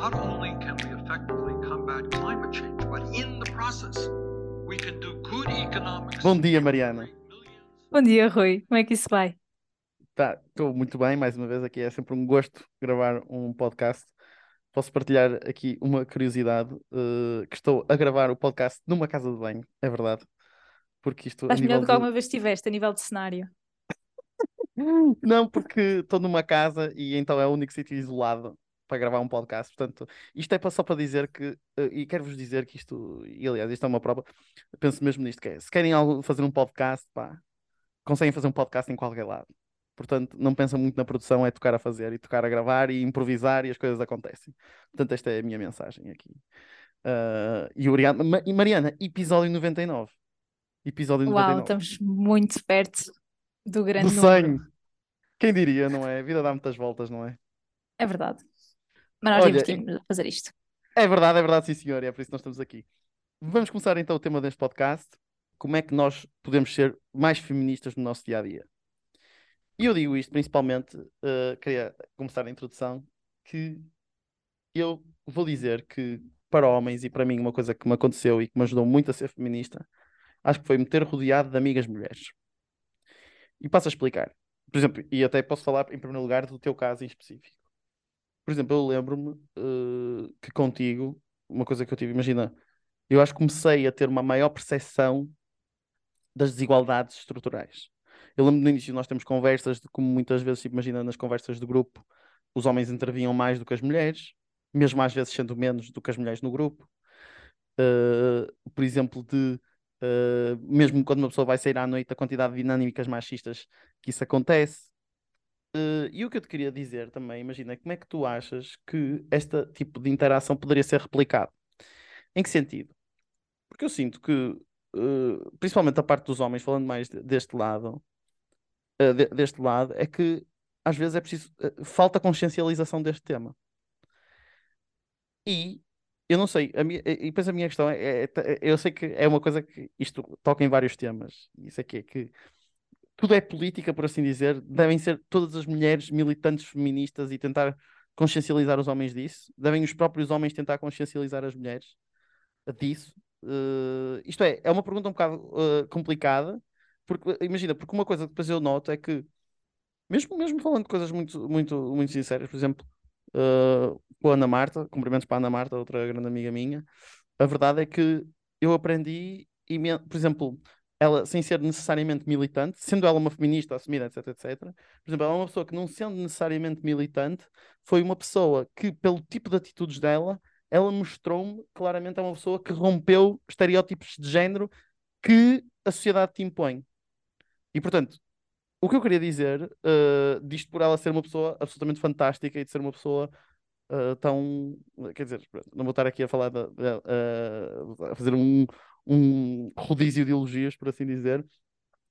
not only can we effectively combat climate change, but in the process, we can do good economics. Bom dia, Mariana. Bom dia, Rui. Como é que isso vai? Tá, estou muito bem, mais uma vez aqui é sempre um gosto gravar um podcast. Posso partilhar aqui uma curiosidade, uh, que estou a gravar o podcast numa casa de banho, é verdade. Porque isto Estás a melhor nível do que alguma vez estiveste a nível de cenário. Não, porque estou numa casa e então é o único sítio isolado para gravar um podcast. Portanto, isto é só para dizer que, uh, e quero-vos dizer que isto, e aliás, isto é uma prova, penso mesmo nisto, que é, se querem algo, fazer um podcast, pá, conseguem fazer um podcast em qualquer lado. Portanto, não pensam muito na produção, é tocar a fazer e tocar a gravar e improvisar e as coisas acontecem. Portanto, esta é a minha mensagem aqui. Uh, e obrigado. Ma- e Mariana, episódio 99. Episódio Uau, 99. estamos muito perto do grande Do número. sonho. Quem diria, não é? A vida dá muitas voltas, não é? É verdade. Mas nós Olha, divertimos a fazer isto. É verdade, é verdade, sim, senhor, e é por isso que nós estamos aqui. Vamos começar então o tema deste podcast. Como é que nós podemos ser mais feministas no nosso dia a dia? E eu digo isto principalmente, eh, queria começar a introdução, que eu vou dizer que para homens e para mim uma coisa que me aconteceu e que me ajudou muito a ser feminista, acho que foi me ter rodeado de amigas mulheres. E passo a explicar. Por exemplo, e até posso falar em primeiro lugar do teu caso em específico. Por exemplo, eu lembro-me eh, que contigo, uma coisa que eu tive, imagina, eu acho que comecei a ter uma maior percepção das desigualdades estruturais. Eu lembro no início nós temos conversas de como muitas vezes, tipo, imagina nas conversas de grupo, os homens intervinham mais do que as mulheres, mesmo às vezes sendo menos do que as mulheres no grupo. Uh, por exemplo, de uh, mesmo quando uma pessoa vai sair à noite, a quantidade de dinâmicas machistas que isso acontece. Uh, e o que eu te queria dizer também, imagina, como é que tu achas que este tipo de interação poderia ser replicado? Em que sentido? Porque eu sinto que, uh, principalmente a parte dos homens, falando mais de- deste lado, uh, de- deste lado, é que às vezes é preciso, falta consciencialização deste tema. E eu não sei, a minha, e depois a minha questão é, é- é- eu sei que é uma coisa que isto toca em vários temas, isso aqui é que tudo é política, por assim dizer, devem ser todas as mulheres militantes feministas e tentar consciencializar os homens disso, devem os próprios homens tentar consciencializar as mulheres disso. Eh, isto é, é uma pergunta um bocado eh, complicada, porque imagina, porque uma coisa que depois eu noto é que, mesmo, mesmo falando de coisas muito, muito, muito sinceras, por exemplo, eh, com a Ana Marta, cumprimentos para a Ana Marta, outra grande amiga minha, a verdade é que eu aprendi, por exemplo, ela, sem ser necessariamente militante, sendo ela uma feminista assumida, etc, etc, por exemplo, ela é uma pessoa que, não sendo necessariamente militante, foi uma pessoa que, pelo tipo de atitudes dela, ela mostrou-me claramente é uma pessoa que rompeu estereótipos de género que a sociedade te impõe. E, portanto, o que eu queria dizer, eh, disto por ela ser uma pessoa absolutamente fantástica e de ser uma pessoa eh, tão. Quer dizer, não vou estar aqui a falar, de- eh, a fazer um, um rodízio de elogios, por assim dizer.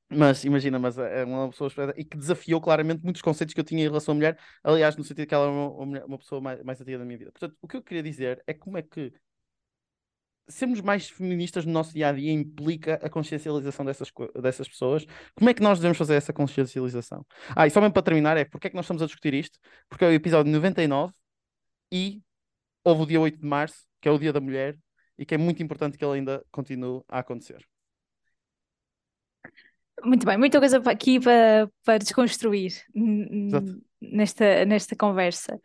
Mas imagina, mas é uma pessoa e que desafiou claramente muitos conceitos que eu tinha em relação à mulher, aliás, no sentido que ela é uma, uma pessoa mais, mais antiga da minha vida. Portanto, o que eu queria dizer é como é que sermos mais feministas no nosso dia a dia implica a consciencialização dessas, dessas pessoas. Como é que nós devemos fazer essa consciencialização? Ah, e só mesmo para terminar, é porque é que nós estamos a discutir isto? Porque é o episódio 99 e houve o dia 8 de março, que é o Dia da Mulher, e que é muito importante que ele ainda continue a acontecer. Muito bem, muita coisa aqui para, para desconstruir Exato. nesta, nesta conversa.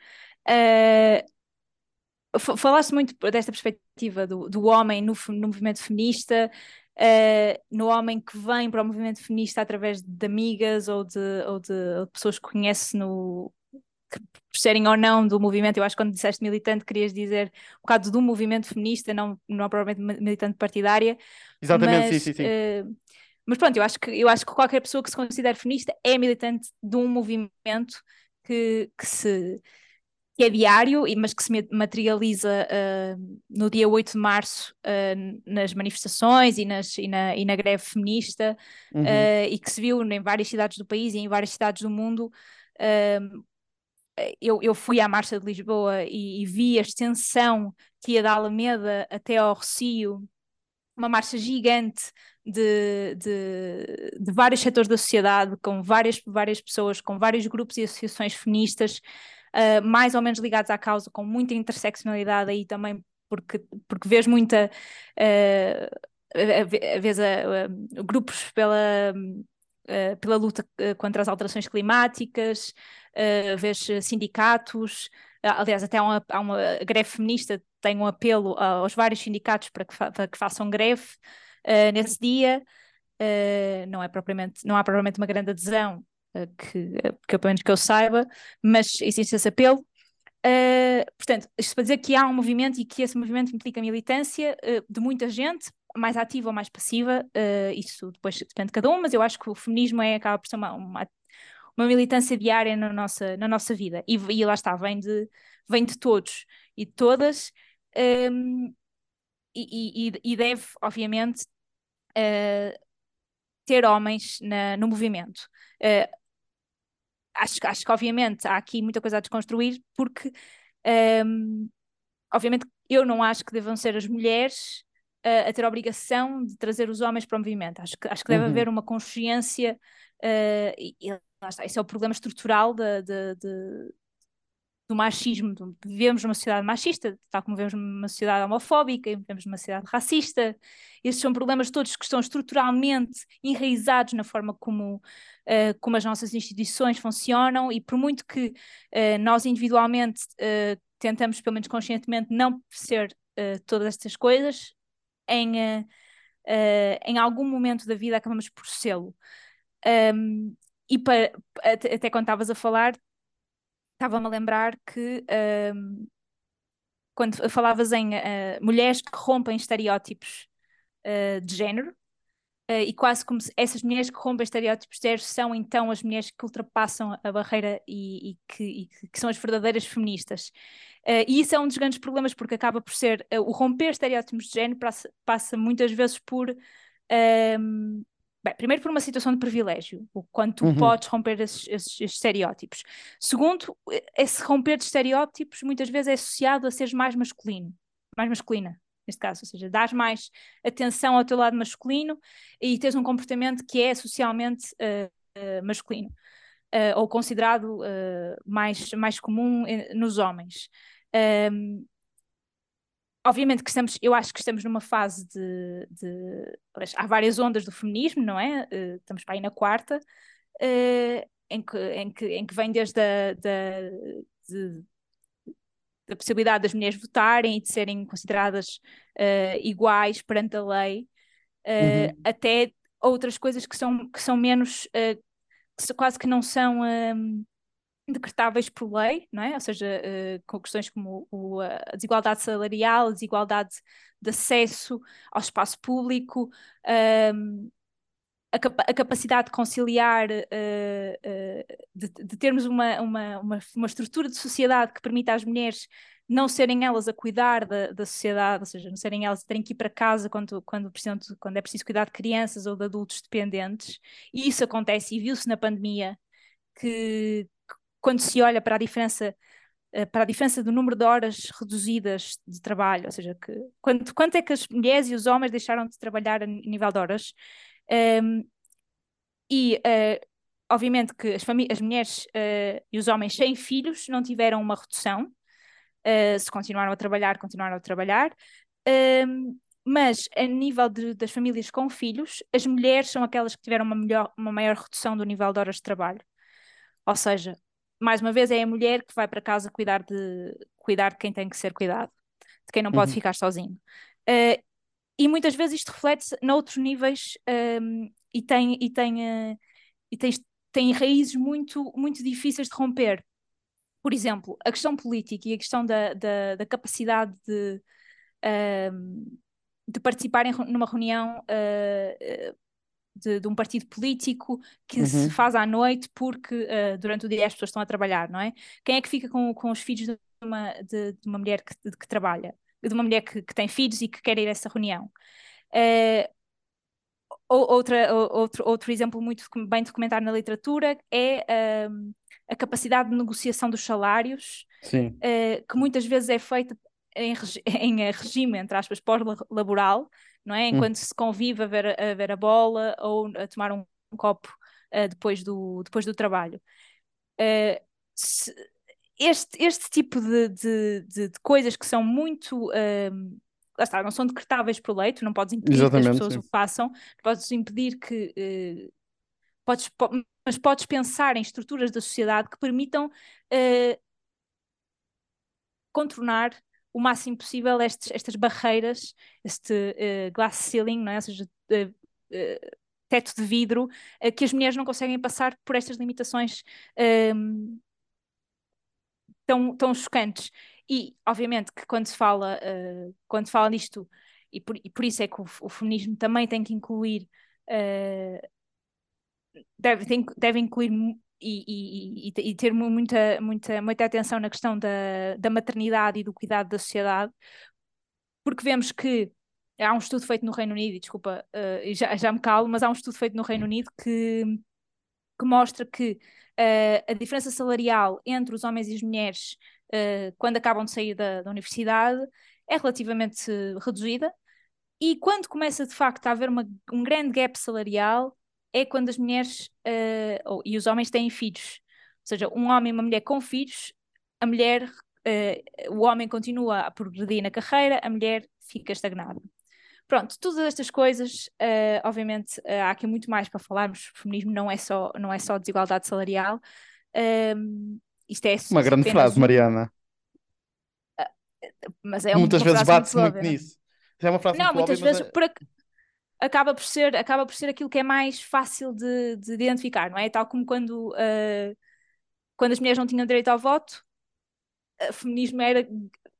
Fa- falaste muito desta perspectiva do, do homem no, no movimento feminista, eh, no homem que vem para o movimento feminista através de amigas ou de, ou de, ou de pessoas que conhece no. Que por serem ou não do movimento, eu acho que quando disseste militante querias dizer um bocado do movimento feminista, não, não propriamente militante partidária, Exatamente, sim, mas, sim, sim. eh, mas pronto, eu acho que eu acho que qualquer pessoa que se considere feminista é militante de um movimento que, que se que é diário, mas que se ma- materializa eh, no dia 8 de março eh, nas manifestações e, nas, e, na, e na greve feminista, Uhum. eh, e que se viu em várias cidades do país e em várias cidades do mundo. Eu, eu fui à Marcha de Lisboa e, e vi a extensão que ia da Alameda até ao Rocio, uma marcha gigante de, de, de vários setores da sociedade, com várias, várias pessoas, com vários grupos e associações feministas, uh, mais ou menos ligados à causa, com muita interseccionalidade aí também, porque, porque vês muita. Uh, vês grupos pela. Uh, pela luta contra as alterações climáticas, uh, vês sindicatos, aliás, até há uma, há uma greve feminista, tem um apelo aos vários sindicatos para que, fa para que façam greve nesse dia, não, é propriamente, não há propriamente uma grande adesão, que, que pelo menos que eu saiba, mas existe esse apelo. Uh, portanto, isto para dizer que há um movimento e que esse movimento implica militância uh, de muita gente, mais ativa ou mais passiva, uh, isso depois depende de cada um, mas eu acho que o feminismo é, acaba por ser uma, uma, uma militância diária na nossa, na nossa vida, e, e, lá está, vem de, vem de todos e de todas, um, e, e, e, deve, obviamente, ter homens na, no movimento. Uh, acho, acho que, obviamente, há aqui muita coisa a desconstruir, porque, um, obviamente, eu não acho que devam ser as mulheres uh, a ter a obrigação de trazer os homens para o movimento. Acho que, acho que deve uhum. haver uma consciência, uh, e lá está, esse é o problema estrutural de, de, de do machismo, vivemos numa sociedade machista, tal como vivemos numa sociedade homofóbica, vivemos numa sociedade racista. Estes são problemas todos que estão estruturalmente enraizados na forma como, uh, como as nossas instituições funcionam e por muito que uh, nós individualmente uh, tentamos, pelo menos conscientemente, não ser todas estas coisas, em, em algum momento da vida acabamos por sê-lo. Um, e para, até, até quando estavas a falar, estava-me a lembrar que um, quando falavas em uh, mulheres que rompem estereótipos uh, de género, uh, e quase como se essas mulheres que rompem estereótipos de género são então as mulheres que ultrapassam a barreira e, e, que, e que, são as verdadeiras feministas. e isso é um dos grandes problemas, porque acaba por ser o romper estereótipos de género passa, passa muitas vezes por. Um, Bem, primeiro por uma situação de privilégio, o quanto uhum. podes romper esses, esses, esses, estereótipos. Segundo, esse romper de estereótipos muitas vezes é associado a seres mais masculino, mais masculina, neste caso, ou seja, dás mais atenção ao teu lado masculino e tens um comportamento que é socialmente uh, uh, masculino, uh, ou considerado mais, mais comum nos homens. Um, obviamente que estamos, eu acho que estamos numa fase de, de há várias ondas do feminismo, não é? Uh, estamos para aí na quarta, uh, em, que, em, que, em que vem desde a da, de, da possibilidade das mulheres votarem e de serem consideradas uh, iguais perante a lei, uhum. até outras coisas que são, que são menos, que quase que não são decretáveis por lei, não é? ou seja, uh, com questões como o, a desigualdade salarial, a desigualdade de acesso ao espaço público, um, a, a, capacidade de conciliar, uh, uh, de, de, termos uma, uma, uma, uma, estrutura de sociedade que permita às mulheres não serem elas a cuidar da, da sociedade, ou seja, não serem elas a terem que ir para casa quando, quando, quando é preciso cuidar de crianças ou de adultos dependentes. E isso acontece e viu-se na pandemia, que, quando se olha para a diferença eh, para a diferença do número de horas reduzidas de trabalho, ou seja, que, quanto, quanto é que as mulheres e os homens deixaram de trabalhar a nível de horas. Um, e, uh, obviamente, que as, as mulheres uh, e os homens sem filhos não tiveram uma redução, uh, se continuaram a trabalhar, continuaram a trabalhar. Um, mas a nível de, das famílias com filhos, as mulheres são aquelas que tiveram uma, melhor, uma maior redução do nível de horas de trabalho. Ou seja, mais uma vez, é a mulher que vai para casa cuidar de, cuidar de quem tem que ser cuidado, de quem não pode uhum. ficar sozinho. Uh, e muitas vezes isto reflete-se noutros níveis um, ehm, e tem, e tem, uh, e tem, tem raízes muito, muito difíceis de romper. Por exemplo, a questão política e a questão da, da, da capacidade de, uh, de participar em, numa reunião uh, de, de, um partido político que uhum. se faz à noite porque uh, durante o dia as pessoas estão a trabalhar, não é? Quem é que fica com, com os filhos de uma, de, de uma mulher que, que, trabalha? De uma mulher que, que, tem filhos e que quer ir a essa reunião. Uh, outra, outro, outro exemplo muito bem documentado na literatura é uh, a capacidade de negociação dos salários, uh, que muitas vezes é feita em, em regime, entre aspas, pós-laboral, não é? Hum. Enquanto hum. se convive a ver, a ver a bola ou a tomar um, um copo uh, depois, do, depois do trabalho. Uh, se, este, este tipo de, de, de, de coisas que são muito. Um, lá está, não são decretáveis por lei, tu não podes impedir Exatamente, que as pessoas sim. o façam, podes impedir que. Uh, podes, po mas podes pensar em estruturas da sociedade que permitam uh, contornar o máximo possível estes, estas barreiras, este uh, glass ceiling, não é? ou seja, teto de vidro, que as mulheres não conseguem passar por estas limitações um, tão, tão chocantes. E, obviamente, que quando se fala, uh, quando fala nisto, e por, e por isso é que o, o feminismo também tem que incluir, uh, deve, tem, deve incluir e, e, e, ter muita, muita, muita atenção na questão da, da maternidade e do cuidado da sociedade, porque vemos que há um estudo feito no Reino Unido, e desculpa, uh, já, já me calo, mas há um estudo feito no Reino Unido que, que mostra que uh, a diferença salarial entre os homens e as mulheres uh, quando acabam de sair da, da, universidade é relativamente reduzida e quando começa de facto a haver uma, um grande gap salarial é quando as mulheres uh, ou, e os homens têm filhos. Ou seja, um homem e uma mulher com filhos, a mulher, o homem continua a progredir na carreira, a mulher fica estagnada. Pronto, todas estas coisas, uh, obviamente, uh, há aqui muito mais para falarmos. O feminismo não é só, não é só desigualdade salarial. Uh, isto é uma grande frase, Mariana. Uh, mas é muitas vezes bate-se muito nisso. É uma frase não, muito muitas óbvia, vezes é... por, acaba por ser acaba por ser aquilo que é mais fácil de, de identificar, não é? Tal como quando uh, quando as mulheres não tinham direito ao voto, o feminismo era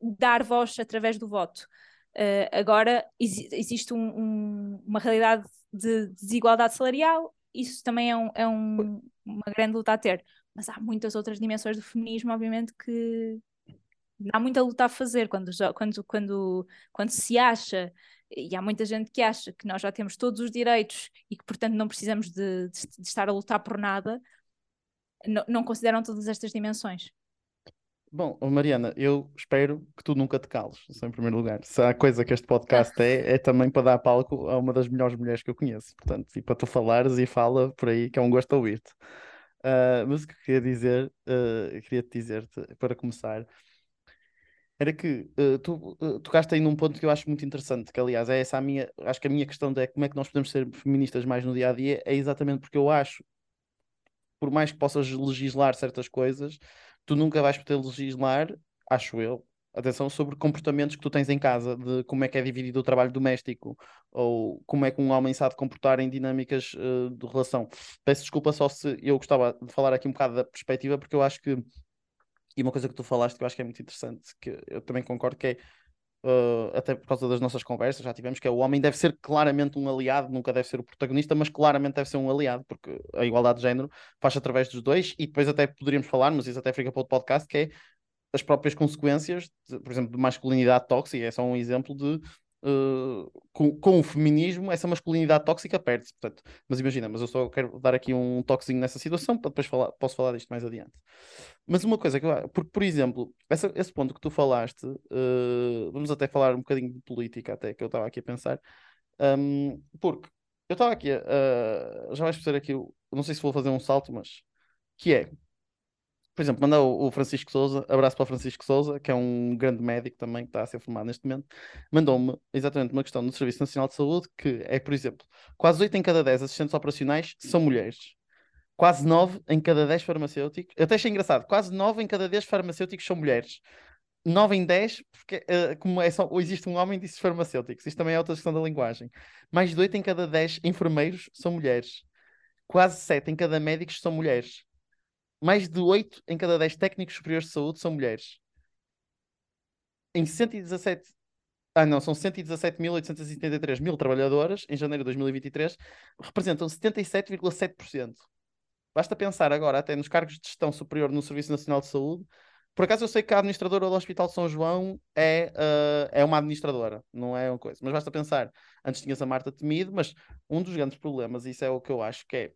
dar voz através do voto. Uh, agora ex existe um, um, uma realidade de desigualdade salarial, isso também é, um, é uma grande luta a ter. Mas há muitas outras dimensões do feminismo, obviamente, que há muita luta a fazer quando, quando, quando, quando se acha, e há muita gente que acha que nós já temos todos os direitos e que, portanto, não precisamos de, de, de estar a lutar por nada, não, não consideram todas estas dimensões. Bom, Mariana, eu espero que tu nunca te cales, em primeiro lugar. Se há coisa que este podcast é, é também para dar palco a uma das melhores mulheres que eu conheço. Portanto, e para tu falares e fala por aí, que é um gosto ouvir-te. Uh, mas o que eu queria dizer, uh, queria te dizer-te, para começar, era que uh, tu uh, tocaste aí num ponto que eu acho muito interessante, que aliás é essa a minha, acho que a minha questão é como é que nós podemos ser feministas mais no dia a dia, é exatamente porque eu acho, por mais que possas legislar certas coisas, tu nunca vais poder legislar, acho eu, atenção, sobre comportamentos que tu tens em casa, de como é que é dividido o trabalho doméstico, ou como é que um homem sabe comportar em dinâmicas uh, de relação. Peço desculpa só se eu gostava de falar aqui um bocado da perspectiva, porque eu acho que, e uma coisa que tu falaste que eu acho que é muito interessante, que eu também concordo, que é Uh, até por causa das nossas conversas, já tivemos que é o homem deve ser claramente um aliado, nunca deve ser o protagonista, mas claramente deve ser um aliado, porque a igualdade de género faz através dos dois, e depois até poderíamos falar, mas isso até fica para outro podcast, que é as próprias consequências, de, por exemplo, de masculinidade tóxica, é só um exemplo de Com, com, o feminismo, essa masculinidade tóxica perde-se. Portanto, mas imagina, mas eu só quero dar aqui um toquezinho nessa situação para depois falar, posso falar disto mais adiante. Mas uma coisa que eu, porque, por exemplo, essa, esse ponto que tu falaste, uh, vamos até falar um bocadinho de política, até que eu estava aqui a pensar, um, porque eu estava aqui, uh, já vais perceber aqui, não sei se vou fazer um salto, mas que é por exemplo, mandar o, Francisco Souza, abraço para o Francisco Souza, que é um grande médico também, que está a ser formado neste momento, mandou-me exatamente uma questão do Serviço Nacional de Saúde, que é, por exemplo, quase 8 em cada 10 assistentes operacionais são mulheres. Quase 9 em cada 10 farmacêuticos, até achei engraçado, quase 9 em cada 10 farmacêuticos são mulheres. 9 em 10, porque uh, como é só, existe um homem desses farmacêuticos, isto também é outra questão da linguagem. Mais de 8 em cada 10 enfermeiros são mulheres. Quase 7 em cada médicos são mulheres mais de 8 em cada 10 técnicos superiores de saúde são mulheres. Em 117. Ah, não, são 117.873 mil trabalhadoras em janeiro de 2023, representam 77,7%. Basta pensar agora até nos cargos de gestão superior no Serviço Nacional de Saúde. Por acaso eu sei que a administradora do Hospital São João é, uh, é uma administradora, não é uma coisa. Mas basta pensar, antes tinhas a Marta Temido, mas um dos grandes problemas, isso é o que eu acho que é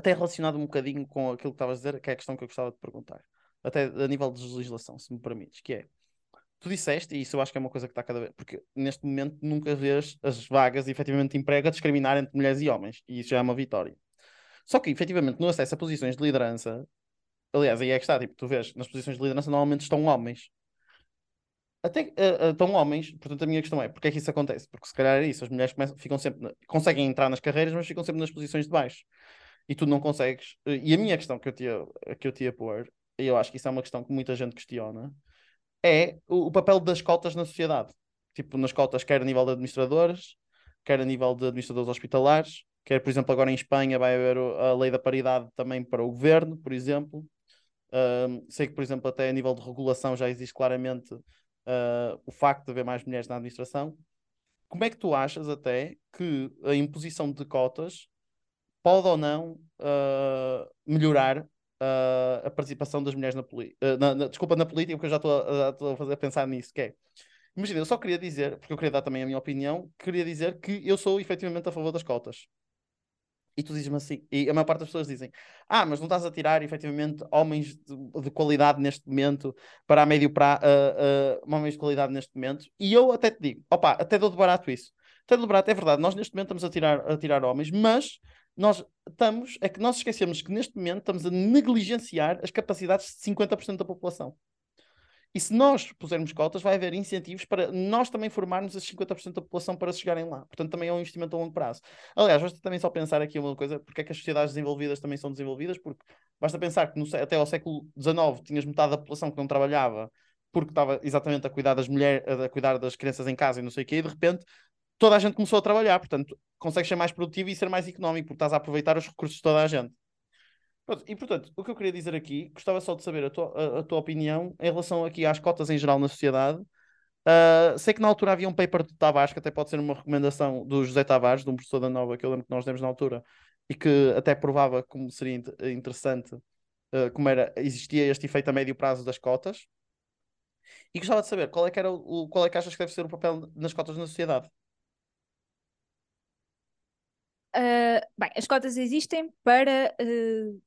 até relacionado um bocadinho com aquilo que estavas a dizer, que é a questão que eu gostava de perguntar, até a nível de legislação, se me permites, que é, tu disseste, e isso eu acho que é uma coisa que está cada vez, porque neste momento nunca vês as vagas efetivamente de emprego a discriminar entre mulheres e homens, e isso já é uma vitória. Só que, efetivamente, no acesso a posições de liderança, aliás, aí é que está, tipo, tu vês, nas posições de liderança normalmente estão homens. Até uh, uh, estão homens, portanto a minha questão é, porque é que isso acontece? Porque se calhar é isso, as mulheres começam, ficam sempre, conseguem entrar nas carreiras, mas ficam sempre nas posições de baixo. E tu não consegues. E a minha questão que eu te ia, que eu ia pôr, e eu acho que isso é uma questão que muita gente questiona, é o, o papel das cotas na sociedade. Tipo, nas cotas, quer a nível de administradores, quer a nível de administradores hospitalares, quer, por exemplo, agora em Espanha vai haver a lei da paridade também para o governo, por exemplo. Uh, sei que, por exemplo, até a nível de regulação já existe claramente uh, o facto de haver mais mulheres na administração. Como é que tu achas até que a imposição de cotas pode ou não uh, melhorar uh, a participação das mulheres na política? Uh, desculpa, na política, porque eu já estou a, fazer, pensar nisso, que é. Imagina, eu só queria dizer, porque eu queria dar também a minha opinião, queria dizer que eu sou efetivamente a favor das cotas. E tu dizes-me assim, e a maior parte das pessoas dizem: Ah, mas não estás a tirar efetivamente homens de, de qualidade neste momento para a médio uh, homens de qualidade neste momento. E eu até te digo: opá, até dou de barato isso. Até de barato, é verdade, nós neste momento estamos a tirar, a tirar homens, mas nós estamos, é que nós esquecemos que neste momento estamos a negligenciar as capacidades de 50% da população. E se nós pusermos cotas, vai haver incentivos para nós também formarmos esses 50% da população para chegarem lá. Portanto, também é um investimento a longo prazo. Aliás, basta também só pensar aqui uma coisa, porque é que as sociedades desenvolvidas também são desenvolvidas, porque basta pensar que no, até ao século XIX tinhas metade da população que não trabalhava porque estava exatamente a cuidar das mulheres, a cuidar das crianças em casa e não sei o quê, e de repente toda a gente começou a trabalhar, portanto, consegues ser mais produtivo e ser mais económico, porque estás a aproveitar os recursos de toda a gente. E portanto, o que eu queria dizer aqui, gostava só de saber a tua, a, a tua opinião em relação aqui às cotas em geral na sociedade. Uh, sei que na altura havia um paper de Tavares, que até pode ser uma recomendação do José Tavares, de um professor da Nova, que eu lembro que nós demos na altura, e que até provava como seria interessante, uh, como era, existia este efeito a médio prazo das cotas. E gostava de saber qual é que, era o, qual é que achas que deve ser o papel nas cotas na sociedade. Uh, bem, as cotas existem para, uh,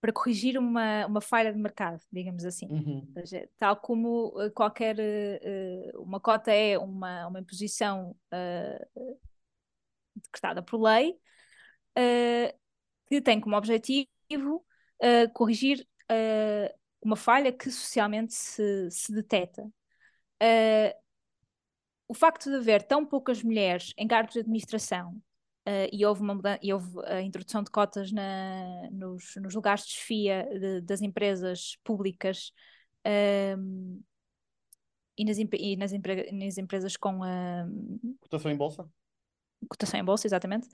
para corrigir uma, uma falha de mercado, digamos assim. Uhum. Seja, tal como uh, qualquer. uma cota é uma, uma imposição decretada por lei que tem como objetivo corrigir uma falha que socialmente se, se detecta. o facto de haver tão poucas mulheres em cargos de administração Uh, e, houve uma mudança, e houve a introdução de cotas na, nos, nos, lugares de desfia de, das empresas públicas um, e, nas, e nas, empre, nas, empresas com uh, cotação em bolsa? Cotação em bolsa, exatamente.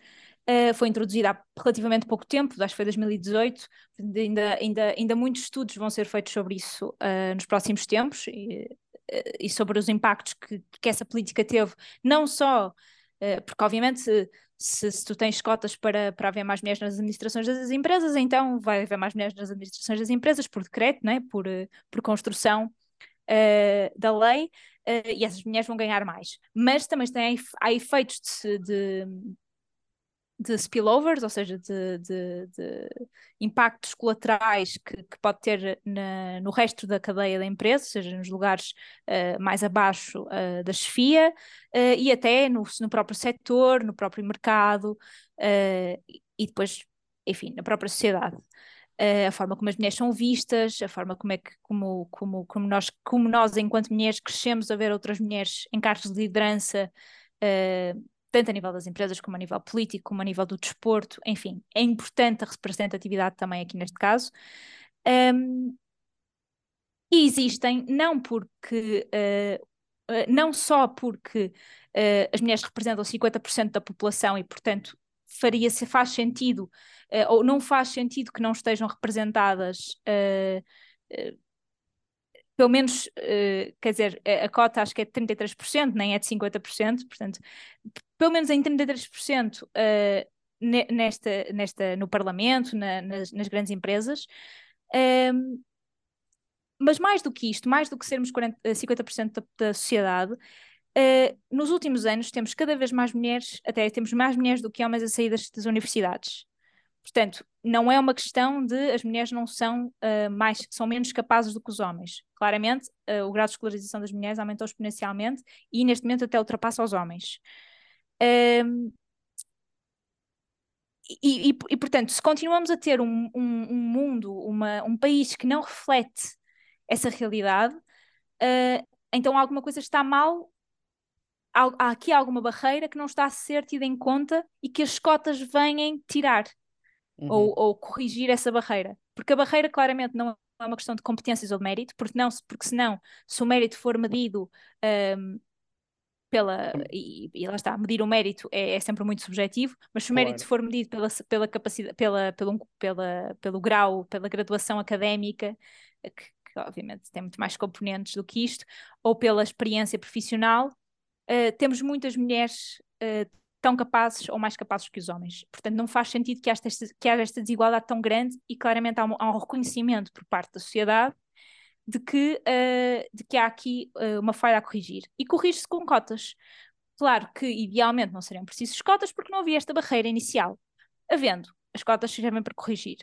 Uh, foi introduzida há relativamente pouco tempo, acho que foi 2018. Ainda, ainda, ainda muitos estudos vão ser feitos sobre isso nos próximos tempos e, e sobre os impactos que, que essa política teve, não só porque obviamente se, se, tu tens cotas para, para haver mais mulheres nas administrações das empresas, então vai haver mais mulheres nas administrações das empresas por decreto, né? por, por construção uh, da lei, uh, e essas mulheres vão ganhar mais. Mas também tem, há efeitos de, de de spillovers, ou seja, de, de, de impactos colaterais que, que pode ter na, no resto da cadeia da empresa, ou seja, nos lugares uh, mais abaixo uh, da chefia uh, e até no, no próprio setor, no próprio mercado e depois, enfim, na própria sociedade. a forma como as mulheres são vistas, a forma como é que, como, como, como, nós, como nós, enquanto mulheres, crescemos a ver outras mulheres em cargos de liderança tanto a nível das empresas como a nível político, como a nível do desporto, enfim, é importante a representatividade também aqui neste caso. Um, e existem, não porque, uh, uh, não só porque uh, as mulheres representam 50% da população e, portanto, faria se faz sentido, ou não faz sentido que não estejam representadas pelo menos, uh, quer dizer, a, cota acho que é de 33%, nem é de 50%, portanto, pelo menos em 33% uh, nesta, nesta, no Parlamento, na, nas, nas, grandes empresas. Um, mas mais do que isto, mais do que sermos 40, 50% da, da sociedade, uh, nos últimos anos temos cada vez mais mulheres, até temos mais mulheres do que homens a sair das, das universidades. Portanto, não é uma questão de as mulheres não são uh, mais, são menos capazes do que os homens. Claramente, uh, o grau de escolarização das mulheres aumentou exponencialmente e neste momento até ultrapassa os homens. Um, e, e, e, portanto, se continuamos a ter um, um, um, mundo, uma, um país que não reflete essa realidade, uh, então alguma coisa está mal, há, há, aqui alguma barreira que não está a ser tida em conta e que as cotas venham tirar uhum. ou, ou, corrigir essa barreira. Porque a barreira claramente não é uma questão de competências ou de mérito, porque, não, porque senão, se o mérito for medido um, pela. E, e, lá está, medir o mérito é, é sempre muito subjetivo, mas se o mérito for medido pela, pela capacidade, pela, pelo, pela, pelo grau, pela graduação académica, que, que, obviamente tem muito mais componentes do que isto, ou pela experiência profissional, uh, temos muitas mulheres uh, tão capazes ou mais capazes que os homens. Portanto, não faz sentido que haja esta, que haja esta desigualdade tão grande e claramente há um, há um reconhecimento por parte da sociedade de que, uh, de que há aqui uh, uma falha a corrigir. E corrige-se com cotas. Claro que, idealmente, não seriam precisas cotas porque não havia esta barreira inicial. Havendo, as cotas servem para corrigir.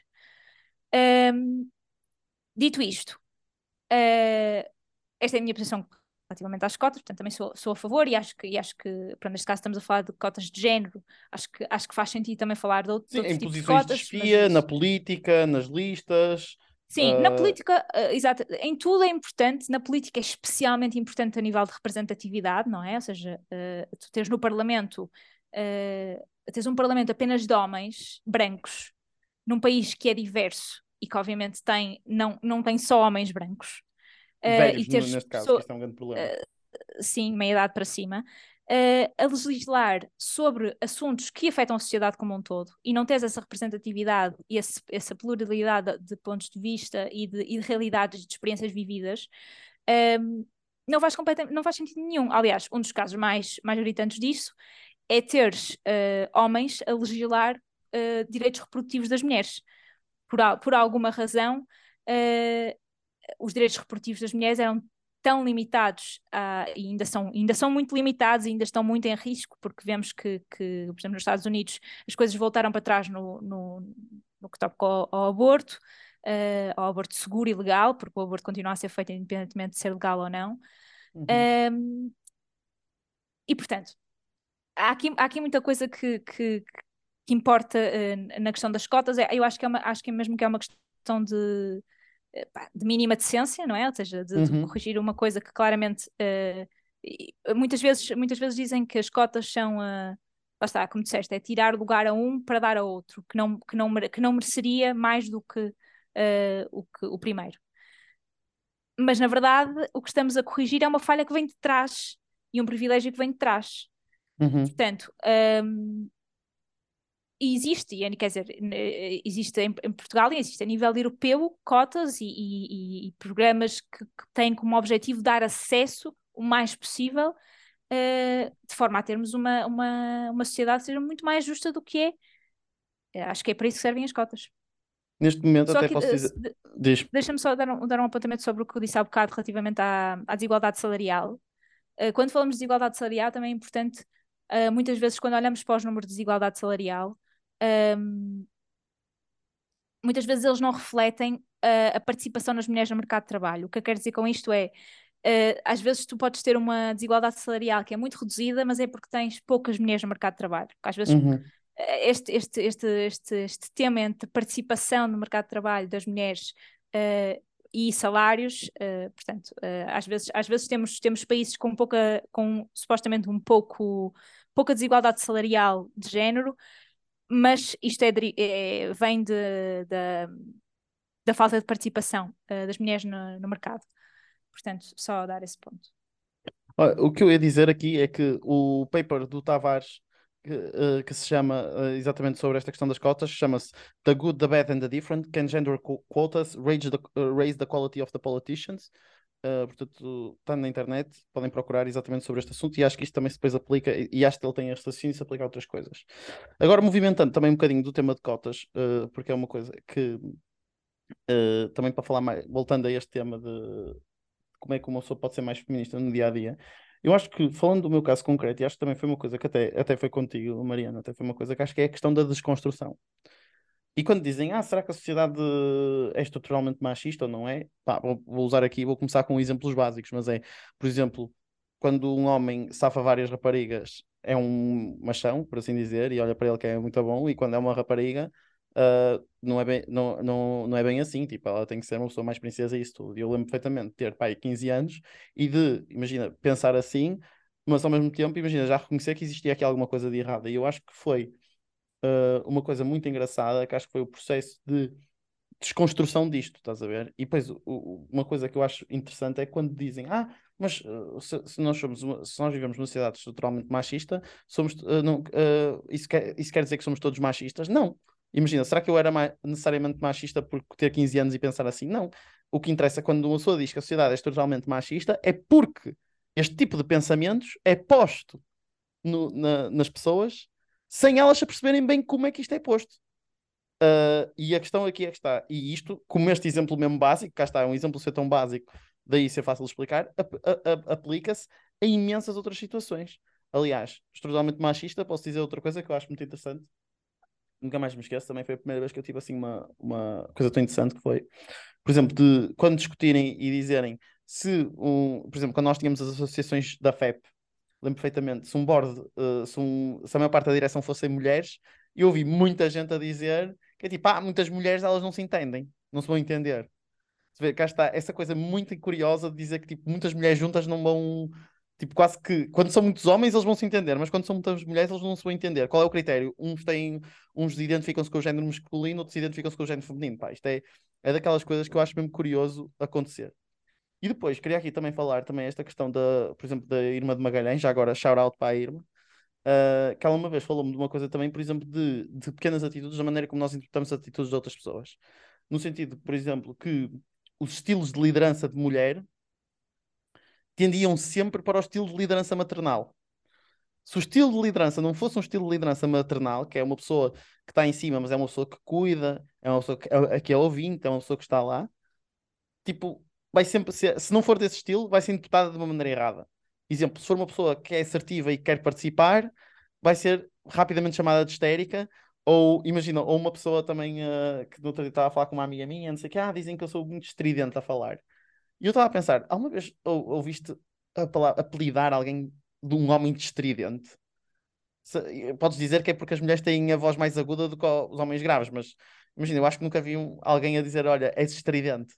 Um, dito isto, uh, esta é a minha posição relativamente às cotas, portanto também sou, sou a favor e acho que, e acho que pronto, neste caso estamos a falar de cotas de género, acho que, acho que faz sentido também falar de, outro, Sim, de outros tipos de cotas. De espia, mas... na política, nas listas, Sim, uh... na política, uh, exato, em tudo é importante, na política é especialmente importante a nível de representatividade, não é? Ou seja, uh, tu tens no Parlamento, tens um Parlamento apenas de homens brancos, num país que é diverso e que obviamente tem, não, não tem só homens brancos. Velhos, e teres, neste caso, so, que é um grande problema. sim, meia idade para cima uh, a legislar sobre assuntos que afetam a sociedade como um todo e não tens essa representatividade e esse, essa pluralidade de pontos de vista e de, e de realidades de experiências vividas, um, ehm, não, faz não faz sentido nenhum. Aliás, um dos casos mais, mais gritantes disso é teres uh, homens a legislar uh, direitos reprodutivos das mulheres. Por, por alguma razão, os direitos reprodutivos das mulheres eram tão limitados uh, e ainda são, ainda são muito limitados e ainda estão muito em risco, porque vemos que, que por exemplo, nos Estados Unidos as coisas voltaram para trás no, no, no que toca ao, ao aborto, uh, ao aborto seguro e legal, porque o aborto continua a ser feito independentemente de ser legal ou não. Uhum. Um, e, portanto, há aqui, há aqui muita coisa que, que, que importa uh, na questão das cotas. É, eu acho que, é uma, acho que é mesmo que é uma questão de de mínima decência, não é? Ou seja, de, uhum. de corrigir uma coisa que claramente uh, muitas vezes muitas vezes dizem que as cotas são uh, lá está, como disseste, é tirar lugar a um para dar a outro, que não, que não, que não mereceria mais do que, uh, o, que o primeiro. Mas na verdade o que estamos a corrigir é uma falha que vem de trás e um privilégio que vem de trás. Uhum. Portanto, um, e existe, e, quer dizer, existe em, em, Portugal e existe a nível europeu cotas e, e, e programas que, que, têm como objetivo dar acesso o mais possível, uh, de forma a termos uma, uma, uma sociedade que seja muito mais justa do que é. Eh, acho que é para isso que servem as cotas. Neste momento, só até que, posso dizer. Diz. Deixa-me só dar um, dar um apontamento sobre o que eu disse há bocado relativamente à, à desigualdade salarial. Uh, quando falamos de desigualdade salarial, também é importante, uh, muitas vezes, quando olhamos para os números de desigualdade salarial, um, muitas vezes eles não refletem a, a, participação das mulheres no mercado de trabalho. O que eu quero dizer com isto é, uh, às vezes tu podes ter uma desigualdade salarial que é muito reduzida, mas é porque tens poucas mulheres no mercado de trabalho. Porque às vezes uhum. este, este, este, este, este tema entre participação no mercado de trabalho das mulheres uh, e salários, uh, portanto, uh, às vezes, às vezes temos, temos países com pouca, com supostamente um pouco pouca desigualdade salarial de género, mas isto é, é vem de, de, da falta de participação uh, das mulheres no, no, mercado. Portanto, só dar esse ponto. O que eu ia dizer aqui é que o paper do Tavares, que, uh, que se chama uh, exatamente sobre esta questão das cotas, chama-se The Good, the Bad and the Different: Can Gender Quotas raise the, raise the Quality of the Politicians? Uh, portanto, está na internet, podem procurar exatamente sobre este assunto e acho que isto também depois aplica e, acho que ele tem este raciocínio e se aplica a outras coisas. Agora, movimentando também um bocadinho do tema de cotas, uh, porque é uma coisa que uh, também para falar mais, voltando a este tema de como é que uma pessoa pode ser mais feminista no dia a dia. Eu acho que, falando do meu caso concreto, e acho que também foi uma coisa que até, até foi contigo, Mariana, até foi uma coisa que acho que é a questão da desconstrução. E quando dizem, ah, será que a sociedade é estruturalmente machista ou não é? Pá, vou, vou, usar aqui, vou começar com exemplos básicos, mas é, por exemplo, quando um homem safa várias raparigas, é um machão, por assim dizer, e olha para ele que é muito bom, e quando é uma rapariga, uh, não, é bem, não, não, não é bem assim, tipo, ela tem que ser uma pessoa mais princesa e isso tudo. E eu lembro perfeitamente de ter, pai, 15 anos e de, imagina, pensar assim, mas ao mesmo tempo, imagina, já reconhecer que existia aqui alguma coisa de errada. E eu acho que foi uh, uma coisa muito engraçada, que acho que foi o processo de desconstrução disto, estás a ver? E depois, o, uma coisa que eu acho interessante é quando dizem, ah, mas uh, se, se, nós somos uma, se nós vivemos numa sociedade estruturalmente machista, somos, uh, não, uh, isso, quer, isso quer dizer que somos todos machistas? Não. Imagina, será que eu era ma necessariamente machista por ter 15 anos e pensar assim? Não. O que interessa quando uma pessoa diz que a sociedade é estruturalmente machista é porque este tipo de pensamentos é posto no, na, nas pessoas sem elas se perceberem bem como é que isto é posto. Uh, e a questão aqui é que está, e isto, como este exemplo mesmo básico, cá está, é um exemplo ser tão básico, daí ser fácil de explicar, aplica-se a imensas outras situações. Aliás, estruturalmente machista, posso dizer outra coisa que eu acho muito interessante, nunca mais me esqueço, também foi a primeira vez que eu tive assim uma, uma coisa tão interessante que foi, por exemplo, de quando discutirem e dizerem se um, por exemplo, quando nós tínhamos as associações da FEP, lembro perfeitamente, se um board, uh, se, um, se a maior parte da direção fossem mulheres, eu ouvi muita gente a dizer que é tipo, ah, muitas mulheres elas não se entendem, não se vão entender. Você vê, cá está essa coisa muito curiosa de dizer que tipo, muitas mulheres juntas não vão. Tipo, quase que. Quando são muitos homens, eles vão se entender, mas quando são muitas mulheres, eles não se vão entender. Qual é o critério? Uns têm. Uns identificam-se com o género masculino, outros identificam-se com o género feminino. Pá, isto é, é daquelas coisas que eu acho mesmo curioso acontecer. E depois, queria aqui também falar também esta questão da, por exemplo, da Irma de Magalhães, já agora shout out para a Irma, uh, que ela uma vez falou-me de uma coisa também, por exemplo, de, de pequenas atitudes, da maneira como nós interpretamos atitudes de outras pessoas. No sentido, por exemplo, que os estilos de liderança de mulher tendiam sempre para o estilo de liderança maternal. Se o estilo de liderança não fosse um estilo de liderança maternal, que é uma pessoa que está em cima, mas é uma pessoa que cuida, é uma pessoa que é, que é ouvinte, é uma pessoa que está lá, tipo, vai sempre ser, se não for desse estilo, vai ser interpretada de uma maneira errada. Exemplo, se for uma pessoa que é assertiva e quer participar, vai ser rapidamente chamada de histérica, ou imagina, ou uma pessoa também uh, que no outro dia estava a falar com uma amiga minha, não sei o que, ah, dizem que eu sou muito estridente a falar. E eu estava a pensar, alguma vez ou, ouviste a palavra, apelidar alguém de um homem estridente? Se, podes dizer que é porque as mulheres têm a voz mais aguda do que os homens graves, mas imagina, eu acho que nunca vi um, alguém a dizer, olha, és estridente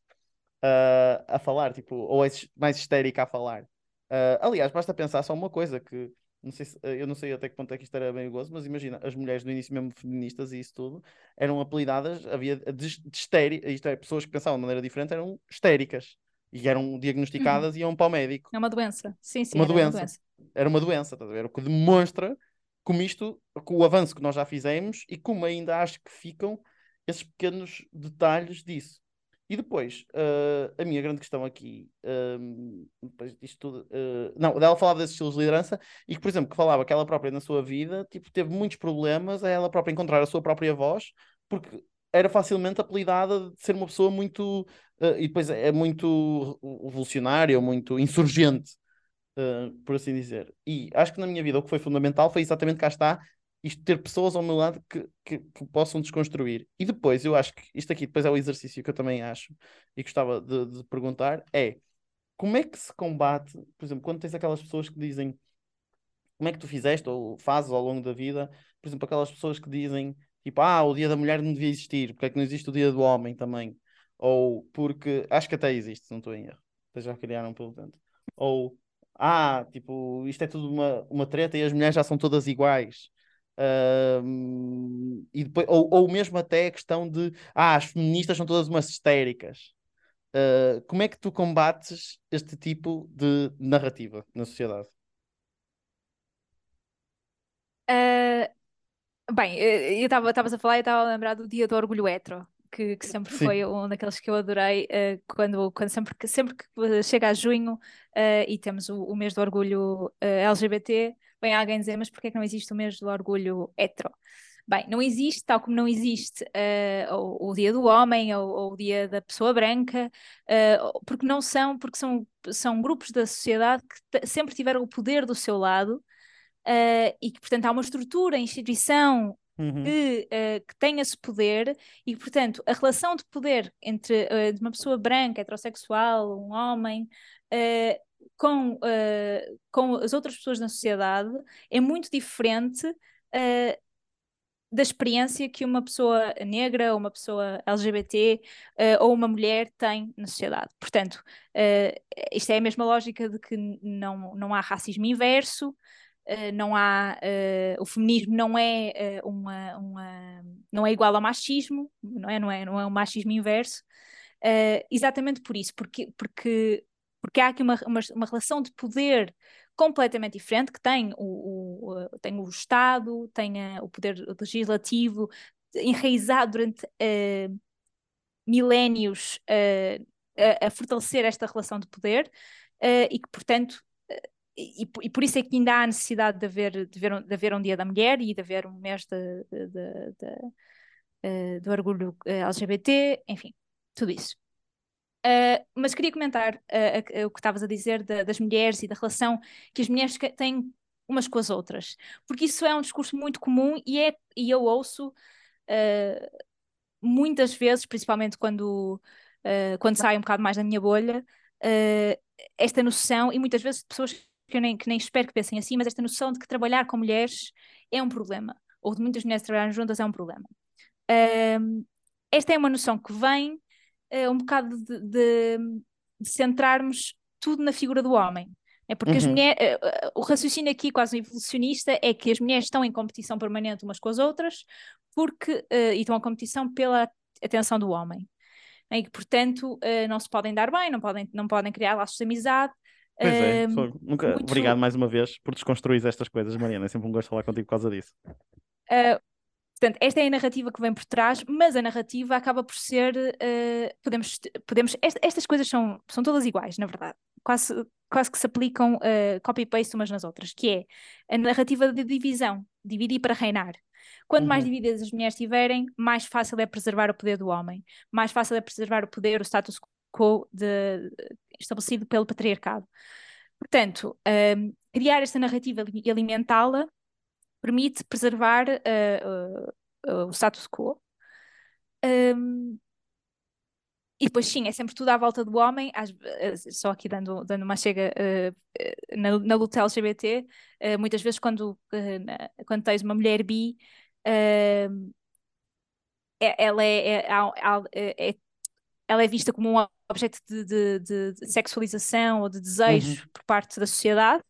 uh, a falar, tipo, ou és mais histérica a falar. Uh, aliás, basta pensar só uma coisa que não sei se, eu não sei até que ponto é que isto era bem gozo, mas imagina, as mulheres no início mesmo feministas e isso tudo eram apelidadas, havia de, de histérica, isto é, pessoas que pensavam de maneira diferente eram histéricas e eram diagnosticadas uhum. e iam para o médico. É uma doença, sim, sim. Uma doença. uma doença. Era uma doença, estás a ver? O que demonstra como isto, com o avanço que nós já fizemos e como ainda acho que ficam esses pequenos detalhes disso. E depois, uh, a minha grande questão aqui, uh, depois disto tudo, uh, não, ela falava desses estilos de liderança e que, por exemplo, que falava que ela própria na sua vida, tipo, teve muitos problemas a ela própria encontrar a sua própria voz, porque era facilmente apelidada de ser uma pessoa muito, uh, e depois é muito revolucionária, ou muito insurgente, por assim dizer. E acho que na minha vida o que foi fundamental foi exatamente cá está isto ter pessoas ao meu lado que, que, que, possam desconstruir. E depois, eu acho que isto aqui depois é o exercício que eu também acho e gostava de, de perguntar: é como é que se combate, por exemplo, quando tens aquelas pessoas que dizem como é que tu fizeste ou fazes ao longo da vida, por exemplo, aquelas pessoas que dizem tipo, ah, o dia da mulher não devia existir, porque é que não existe o dia do homem também? Ou porque acho que até existe, não estou em erro, até já criaram pelo tanto. Ou ah, tipo, isto é tudo uma, uma treta e as mulheres já são todas iguais. Uh, e depois, ou, ou mesmo até a questão de ah, as feministas são todas umas histéricas. Uh, como é que tu combates este tipo de narrativa na sociedade? Uh, bem, eu estava a falar e estava a lembrar do dia do orgulho hetero, que, que sempre Sim. foi um daqueles que eu adorei uh, quando, quando sempre, sempre que chega a junho e temos o, o, mês do orgulho LGBT vem alguém dizer, mas porquê é que não existe o mês do orgulho hetero? Bem, não existe, tal como não existe uh, o, o, dia do homem ou, ou, o dia da pessoa branca, uh, porque não são, porque são, são grupos da sociedade que sempre tiveram o poder do seu lado uh, e que, portanto, há uma estrutura, instituição uhum. que, que tem esse poder e, portanto, a relação de poder entre uma pessoa branca, heterossexual, um homem, com, uh, com as outras pessoas na sociedade é muito diferente uh, da experiência que uma pessoa negra, uma pessoa LGBT uh, ou uma mulher tem na sociedade. Portanto, uh, isto é a mesma lógica de que não, não há racismo inverso, uh, não há o feminismo não é uma, uma, não é igual ao machismo, não é, não é, não é um machismo inverso. exatamente por isso, porque, porque, porque há aqui uma, uma, uma relação de poder completamente diferente, que tem o, o, tem o Estado, tem a, o poder legislativo enraizado durante uh, milénios uh, a, a, fortalecer esta relação de poder uh, e que, portanto, e, e, por isso é que ainda há necessidade de haver, de, ver, de haver um Dia da Mulher e de haver um mês de, de, de, do orgulho LGBT, enfim, tudo isso. Uh, mas queria comentar uh, o que estavas a dizer de, das mulheres e da relação que as mulheres têm umas com as outras, porque isso é um discurso muito comum e, é, e eu ouço uh, muitas vezes, principalmente quando, quando saio um bocado mais da minha bolha, esta noção, e muitas vezes de pessoas que eu nem, que nem espero que pensem assim, mas esta noção de que trabalhar com mulheres é um problema, ou de muitas mulheres trabalharem juntas é um problema. esta é uma noção que vem uh, um bocado de, de, de, centrarmos tudo na figura do homem. É porque uhum. as mulheres, uh, o raciocínio aqui quase evolucionista é que as mulheres estão em competição permanente umas com as outras porque, uh, e estão em competição pela atenção do homem. E que, portanto, não se podem dar bem, não podem, não podem criar laços de amizade, Pois é, nunca... muito... obrigado mais uma vez por desconstruir estas coisas, Mariana. É sempre um gosto falar contigo por causa disso. Uh, Portanto, esta é a narrativa que vem por trás, mas a narrativa acaba por ser. Uh, podemos, podemos, estas coisas são, são todas iguais, na verdade. Quase, quase que se aplicam uh, copy-paste umas nas outras, que é a narrativa de divisão, dividir para reinar. Quanto uhum. mais divididas as mulheres estiverem, mais fácil é preservar o poder do homem, mais fácil é preservar o poder, o status quo de, estabelecido pelo patriarcado. Portanto, uh, criar esta narrativa e alimentá-la permite preservar uh, uh, o status quo. Um, e depois, sim, é sempre tudo à volta do homem, às, só aqui dando, dando uma chega uh, na, na luta LGBT, uh, muitas vezes quando, uh, na, quando tens uma mulher bi, ela é, é, é, ela é vista como um objeto de, de, de, de sexualização ou de desejo uhum. por parte da sociedade,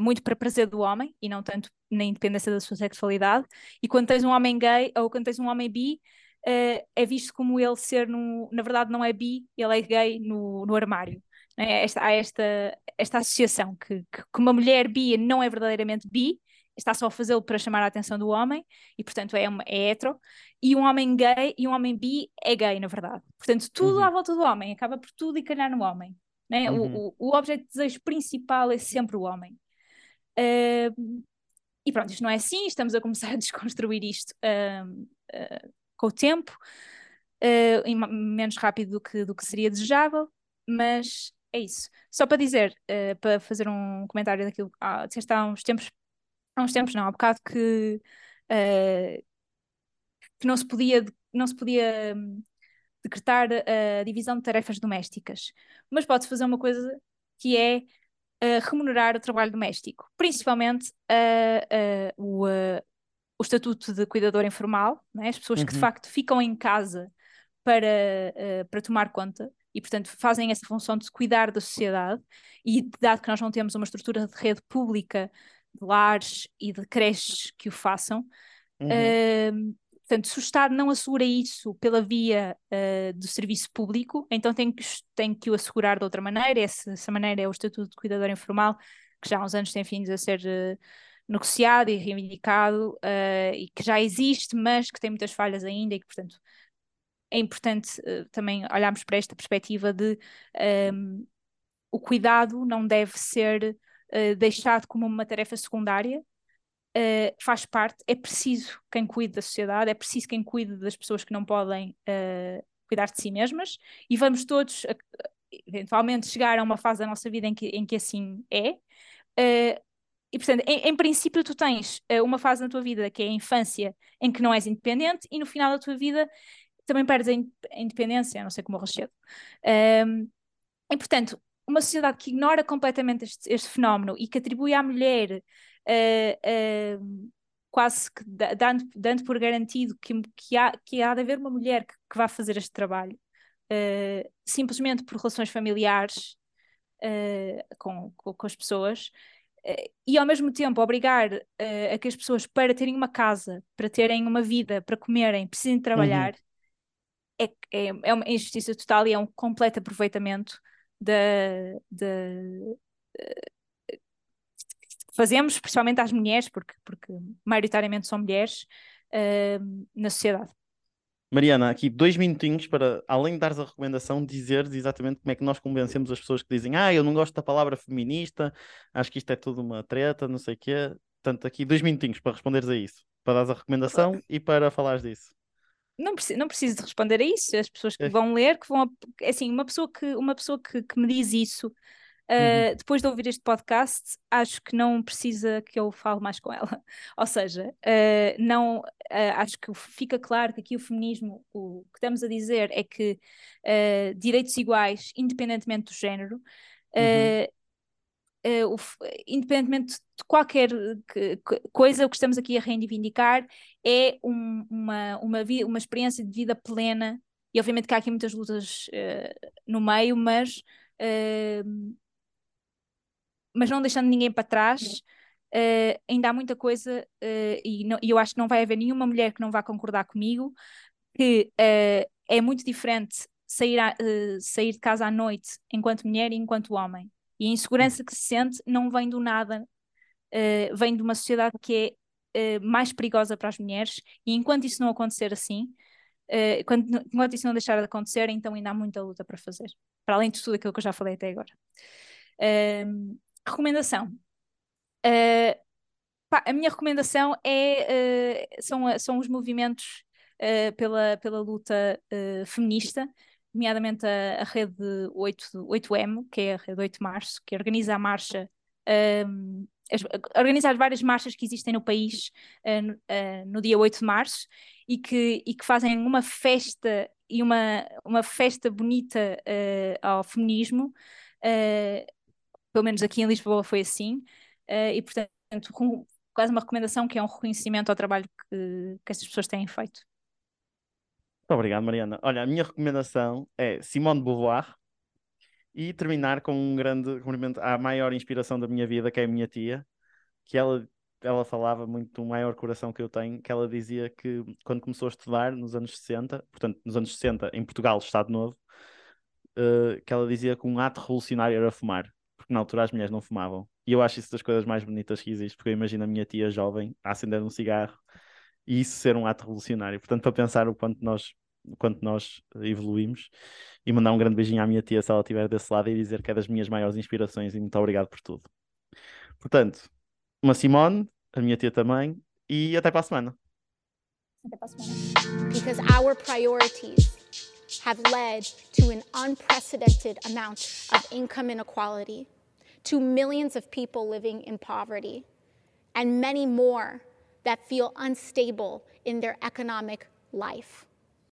muito para prazer do homem e não tanto na independência da sua sexualidade, e quando tens um homem gay ou quando tens um homem bi, uh, é visto como ele ser, no, na verdade, não é bi, ele é gay no, no armário. É? Esta, há esta, esta associação que, que, uma mulher bi não é verdadeiramente bi, está só a fazê-lo para chamar a atenção do homem, e portanto é, é hetero, e um homem gay e um homem bi é gay, na verdade. Portanto, tudo uhum. à volta do homem, acaba por tudo e calhar no homem. Né? Uhum. O, o, o objeto de desejo principal é sempre o homem. E pronto, isto não é assim, estamos a começar a desconstruir isto uh, uh, com o tempo, uh, menos rápido do que, do que seria desejável, mas é isso. Só para dizer, para fazer um comentário daquilo ah, disseste há uns tempos, há uns tempos não, há um bocado que, que não se podia, não se podia um, decretar a divisão de tarefas domésticas, mas pode-se fazer uma coisa que é uh, remunerar o trabalho doméstico, principalmente uh, o, o estatuto de cuidador informal, né? as pessoas uhum. que de uhum. facto ficam em casa para, para tomar conta e, portanto, fazem essa função de cuidar da sociedade, e dado que nós não temos uma estrutura de rede pública de lares e de creches que o façam, uhum. Portanto, se o Estado não assegura isso pela via uh, do serviço público, então tem que, tem que o assegurar de outra maneira. Essa, essa maneira é o Estatuto de Cuidador Informal, que já há uns anos tem vindo a ser uh, negociado e reivindicado, uh, e que já existe, mas que tem muitas falhas ainda, e que, portanto, é importante também olharmos para esta perspectiva de um, ehm, o cuidado não deve ser deixado como uma tarefa secundária, uh, faz parte, é preciso quem cuide da sociedade, é preciso quem cuide das pessoas que não podem uh, cuidar de si mesmas, e vamos todos uh, eventualmente chegar a uma fase da nossa vida em que, em que assim é. e portanto, em, em, princípio, tu tens uma fase na tua vida que é a infância, em que não és independente, e no final da tua vida também perdes a, in a independência, a não sei como morres cedo. Um, e portanto, uma sociedade que ignora completamente este, este fenómeno e que atribui à mulher uh, uh, quase que dando, dando por garantido que, que, há, que há de haver uma mulher que, que vá fazer este trabalho, uh, simplesmente por relações familiares com, com, com, as pessoas, e ao mesmo tempo obrigar a que as pessoas, para terem uma casa, para terem uma vida, para comerem, precisem trabalhar. Uhum. É, é, é uma injustiça total e é um completo aproveitamento da, da, fazemos, principalmente às mulheres, porque, porque maioritariamente são mulheres, uh, na sociedade. Mariana, aqui dois minutinhos para, além de dares a recomendação, dizeres exatamente como é que nós convencemos as pessoas que dizem ah, eu não gosto da palavra feminista, acho que isto é tudo uma treta, não sei o quê. Portanto, aqui dois minutinhos para responderes a isso, para dares a recomendação e para falares disso não preciso, não preciso de responder a isso. As pessoas que é. vão ler, que vão. É assim, uma pessoa que, uma pessoa que, que me diz isso Uh, depois de ouvir este podcast, acho que não precisa que eu fale mais com ela. Ou seja, uh, não, uh, acho que fica claro que aqui o feminismo, o que estamos a dizer é que direitos iguais, independentemente do género, uhum. o, independentemente de qualquer coisa, o que estamos aqui a reivindicar é um, uma, uma, uma experiência de vida plena. E obviamente que há aqui muitas lutas no meio, mas Uh, mas não deixando ninguém para trás. Uh, ainda há muita coisa uh, e, não, e, eu acho que não vai haver nenhuma mulher que não vá concordar comigo que uh, é muito diferente sair, a, sair de casa à noite enquanto mulher e enquanto homem. E a insegurança que se sente não vem do nada, vem de uma sociedade que é mais perigosa para as mulheres e enquanto isso não acontecer assim, quando, enquanto isso não deixar de acontecer, então ainda há muita luta para fazer, para além de tudo aquilo que eu já falei até agora. Recomendação. Uh, pá, a minha recomendação é, uh, são, são os movimentos uh, pela, pela luta feminista, nomeadamente a, a rede 8, 8M, que é a rede 8 de março, que organiza a marcha, um, as, organiza as várias marchas que existem no país no, no dia 8 de março e que, e que fazem uma festa e uma, uma festa bonita ao feminismo. Uh, pelo menos aqui em Lisboa foi assim, uh, e portanto, com, quase uma recomendação que é um reconhecimento ao trabalho que, que estas pessoas têm feito. Muito obrigado, Mariana. Olha, a minha recomendação é Simone de Beauvoir e terminar com um grande cumprimento à maior inspiração da minha vida, que é a minha tia, que ela, ela falava muito do maior coração que eu tenho, que ela dizia que quando começou a estudar nos anos 60, portanto, nos anos 60, em Portugal, Estado Novo, uh, que ela dizia que um ato revolucionário era fumar porque na altura as mulheres não fumavam. E eu acho isso das coisas mais bonitas que existe, porque eu imagino a minha tia jovem a acender um cigarro e isso ser um ato revolucionário. Portanto, para pensar o quanto nós, o quanto nós evoluímos e mandar um grande beijinho à minha tia se ela estiver desse lado e dizer que é das minhas maiores inspirações e muito obrigado por tudo. Portanto, uma Simone, a minha tia também, e até para a semana. Até para a semana. Because our priorities have led to an unprecedented amount of income inequality. To millions of people living in poverty, and many more that feel unstable in their economic life.